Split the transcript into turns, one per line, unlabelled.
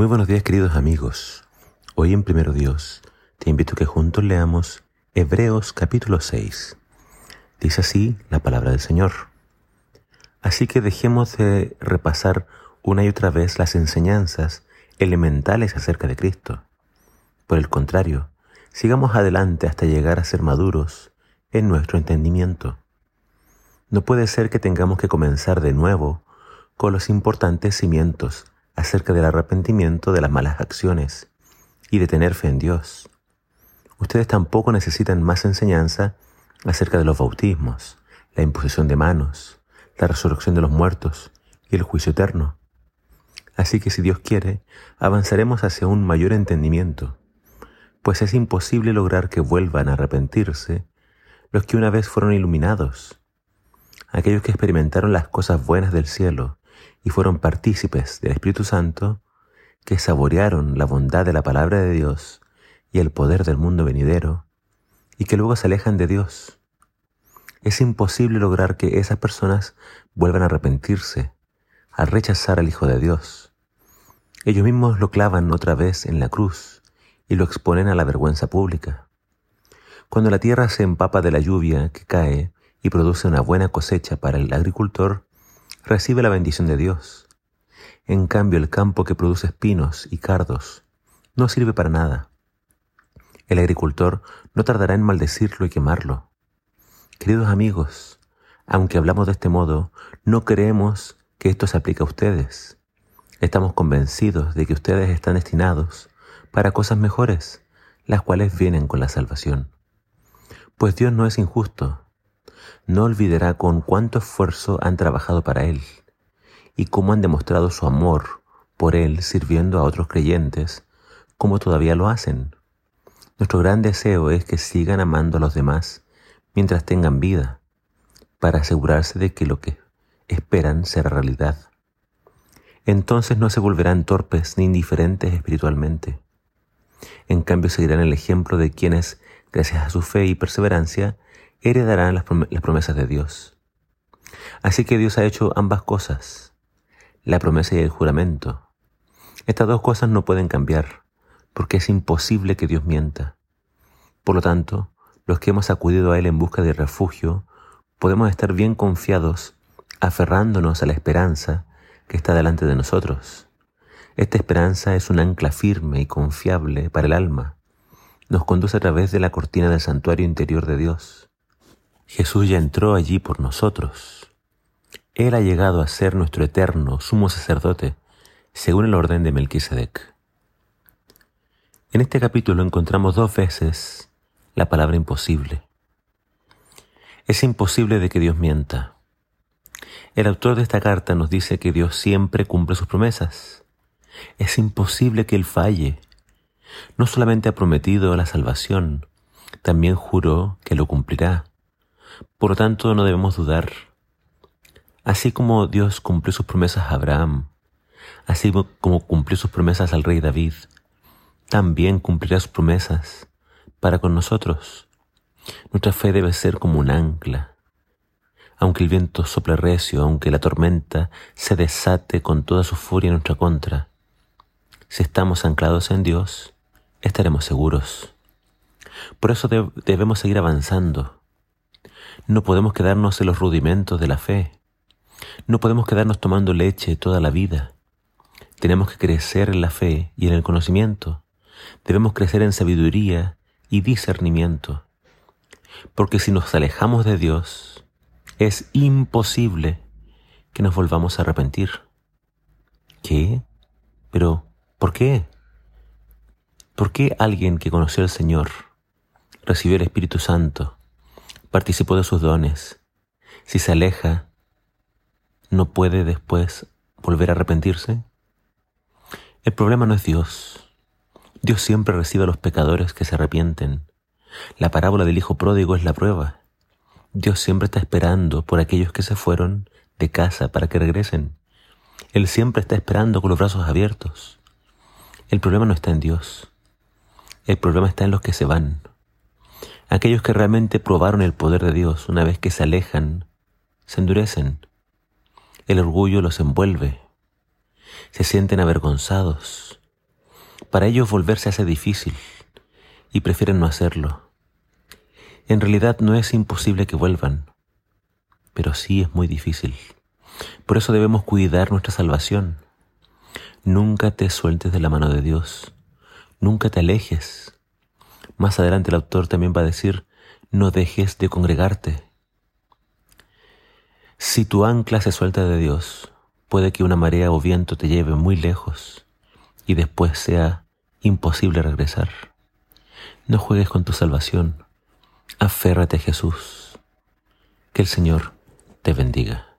Muy buenos días queridos amigos. Hoy en Primero Dios te invito a que juntos leamos Hebreos capítulo 6. Dice así la palabra del Señor. Así que dejemos de repasar una y otra vez las enseñanzas elementales acerca de Cristo. Por el contrario, sigamos adelante hasta llegar a ser maduros en nuestro entendimiento. No puede ser que tengamos que comenzar de nuevo con los importantes cimientos acerca del arrepentimiento de las malas acciones y de tener fe en Dios. Ustedes tampoco necesitan más enseñanza acerca de los bautismos, la imposición de manos, la resurrección de los muertos y el juicio eterno. Así que si Dios quiere, avanzaremos hacia un mayor entendimiento, pues es imposible lograr que vuelvan a arrepentirse los que una vez fueron iluminados, aquellos que experimentaron las cosas buenas del cielo y fueron partícipes del Espíritu Santo, que saborearon la bondad de la palabra de Dios y el poder del mundo venidero, y que luego se alejan de Dios. Es imposible lograr que esas personas vuelvan a arrepentirse, a rechazar al Hijo de Dios. Ellos mismos lo clavan otra vez en la cruz y lo exponen a la vergüenza pública. Cuando la tierra se empapa de la lluvia que cae y produce una buena cosecha para el agricultor, recibe la bendición de Dios. En cambio, el campo que produce espinos y cardos no sirve para nada. El agricultor no tardará en maldecirlo y quemarlo. Queridos amigos, aunque hablamos de este modo, no creemos que esto se aplique a ustedes. Estamos convencidos de que ustedes están destinados para cosas mejores, las cuales vienen con la salvación. Pues Dios no es injusto, no olvidará con cuánto esfuerzo han trabajado para Él y cómo han demostrado su amor por Él sirviendo a otros creyentes, como todavía lo hacen. Nuestro gran deseo es que sigan amando a los demás mientras tengan vida, para asegurarse de que lo que esperan será realidad. Entonces no se volverán torpes ni indiferentes espiritualmente. En cambio seguirán el ejemplo de quienes, gracias a su fe y perseverancia, heredarán las, promesas de Dios. Así que Dios ha hecho ambas cosas, la promesa y el juramento. Estas dos cosas no pueden cambiar, porque es imposible que Dios mienta. Por lo tanto, los que hemos acudido a Él en busca de refugio, podemos estar bien confiados, aferrándonos a la esperanza que está delante de nosotros. Esta esperanza es un ancla firme y confiable para el alma. Nos conduce a través de la cortina del santuario interior de Dios. Jesús ya entró allí por nosotros. Él ha llegado a ser nuestro eterno sumo sacerdote, según el orden de Melquisedec. En este capítulo encontramos dos veces la palabra imposible. Es imposible de que Dios mienta. El autor de esta carta nos dice que Dios siempre cumple sus promesas. Es imposible que Él falle. No solamente ha prometido la salvación, también juró que lo cumplirá. Por lo tanto, no debemos dudar. Así como Dios cumplió sus promesas a Abraham, así como cumplió sus promesas al rey David, también cumplirá sus promesas para con nosotros. Nuestra fe debe ser como un ancla. Aunque el viento sople recio, aunque la tormenta se desate con toda su furia en nuestra contra, si estamos anclados en Dios, estaremos seguros. Por eso debemos seguir avanzando, no podemos quedarnos en los rudimentos de la fe. No podemos quedarnos tomando leche toda la vida. Tenemos que crecer en la fe y en el conocimiento. Debemos crecer en sabiduría y discernimiento. Porque si nos alejamos de Dios, es imposible que nos volvamos a arrepentir. ¿Qué? Pero, ¿por qué? ¿Por qué alguien que conoció al Señor, recibió el Espíritu Santo, participó de sus dones. Si se aleja, ¿no puede después volver a arrepentirse? El problema no es Dios. Dios siempre recibe a los pecadores que se arrepienten. La parábola del Hijo Pródigo es la prueba. Dios siempre está esperando por aquellos que se fueron de casa para que regresen. Él siempre está esperando con los brazos abiertos. El problema no está en Dios. El problema está en los que se van. Aquellos que realmente probaron el poder de Dios, una vez que se alejan, se endurecen. El orgullo los envuelve. Se sienten avergonzados. Para ellos volverse hace difícil y prefieren no hacerlo. En realidad no es imposible que vuelvan, pero sí es muy difícil. Por eso debemos cuidar nuestra salvación. Nunca te sueltes de la mano de Dios. Nunca te alejes. Más adelante el autor también va a decir, no dejes de congregarte. Si tu ancla se suelta de Dios, puede que una marea o viento te lleve muy lejos y después sea imposible regresar. No juegues con tu salvación. Aférrate a Jesús. Que el Señor te bendiga.